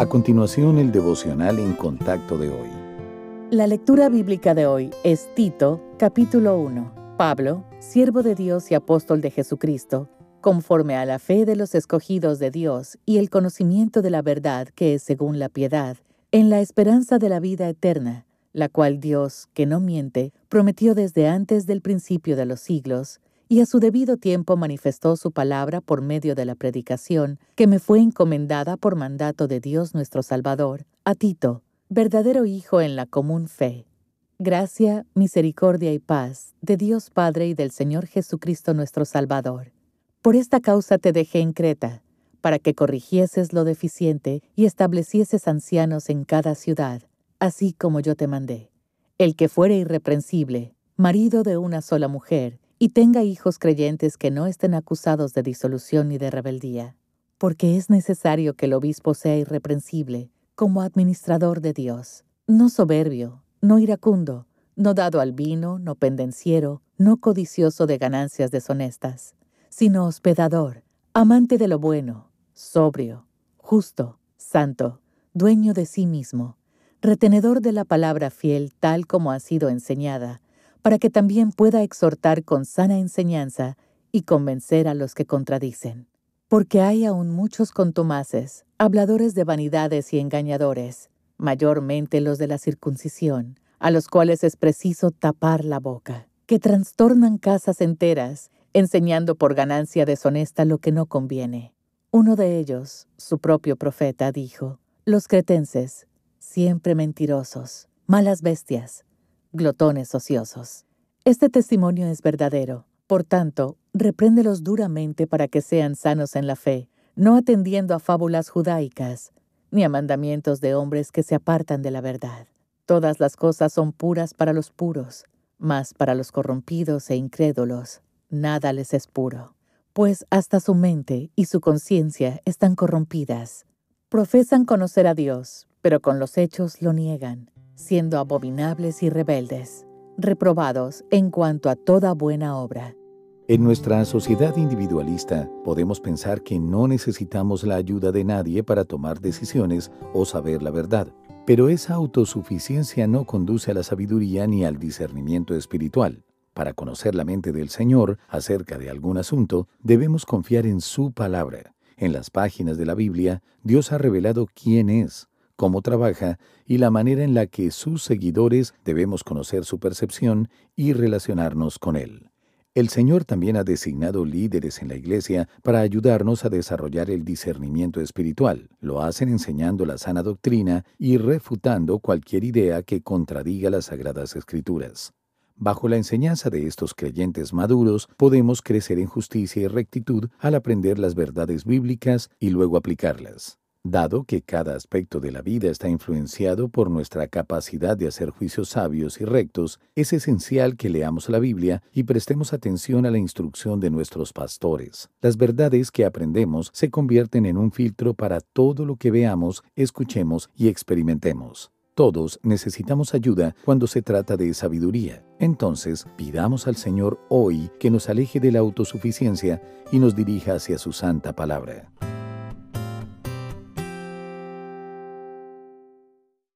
A continuación, el devocional en contacto de hoy. La lectura bíblica de hoy es Tito, capítulo 1. Pablo, siervo de Dios y apóstol de Jesucristo, conforme a la fe de los escogidos de Dios y el conocimiento de la verdad que es según la piedad, en la esperanza de la vida eterna, la cual Dios, que no miente, prometió desde antes del principio de los siglos, y a su debido tiempo manifestó su palabra por medio de la predicación que me fue encomendada por mandato de Dios nuestro Salvador, a Tito, verdadero Hijo en la común fe. Gracia, misericordia y paz de Dios Padre y del Señor Jesucristo nuestro Salvador. Por esta causa te dejé en Creta, para que corrigieses lo deficiente y establecieses ancianos en cada ciudad, así como yo te mandé. El que fuere irreprensible, marido de una sola mujer, y tenga hijos creyentes que no estén acusados de disolución ni de rebeldía, porque es necesario que el obispo sea irreprensible como administrador de Dios, no soberbio, no iracundo, no dado al vino, no pendenciero, no codicioso de ganancias deshonestas, sino hospedador, amante de lo bueno, sobrio, justo, santo, dueño de sí mismo, retenedor de la palabra fiel tal como ha sido enseñada, para que también pueda exhortar con sana enseñanza y convencer a los que contradicen. Porque hay aún muchos contumaces, habladores de vanidades y engañadores, mayormente los de la circuncisión, a los cuales es preciso tapar la boca, que trastornan casas enteras, enseñando por ganancia deshonesta lo que no conviene. Uno de ellos, su propio profeta, dijo, Los cretenses, siempre mentirosos, malas bestias, glotones ociosos. Este testimonio es verdadero. Por tanto, repréndelos duramente para que sean sanos en la fe, no atendiendo a fábulas judaicas, ni a mandamientos de hombres que se apartan de la verdad. Todas las cosas son puras para los puros, mas para los corrompidos e incrédulos, nada les es puro, pues hasta su mente y su conciencia están corrompidas. Profesan conocer a Dios, pero con los hechos lo niegan siendo abominables y rebeldes, reprobados en cuanto a toda buena obra. En nuestra sociedad individualista podemos pensar que no necesitamos la ayuda de nadie para tomar decisiones o saber la verdad, pero esa autosuficiencia no conduce a la sabiduría ni al discernimiento espiritual. Para conocer la mente del Señor acerca de algún asunto, debemos confiar en su palabra. En las páginas de la Biblia, Dios ha revelado quién es, cómo trabaja y la manera en la que sus seguidores debemos conocer su percepción y relacionarnos con Él. El Señor también ha designado líderes en la Iglesia para ayudarnos a desarrollar el discernimiento espiritual. Lo hacen enseñando la sana doctrina y refutando cualquier idea que contradiga las sagradas escrituras. Bajo la enseñanza de estos creyentes maduros, podemos crecer en justicia y rectitud al aprender las verdades bíblicas y luego aplicarlas. Dado que cada aspecto de la vida está influenciado por nuestra capacidad de hacer juicios sabios y rectos, es esencial que leamos la Biblia y prestemos atención a la instrucción de nuestros pastores. Las verdades que aprendemos se convierten en un filtro para todo lo que veamos, escuchemos y experimentemos. Todos necesitamos ayuda cuando se trata de sabiduría. Entonces, pidamos al Señor hoy que nos aleje de la autosuficiencia y nos dirija hacia su santa palabra.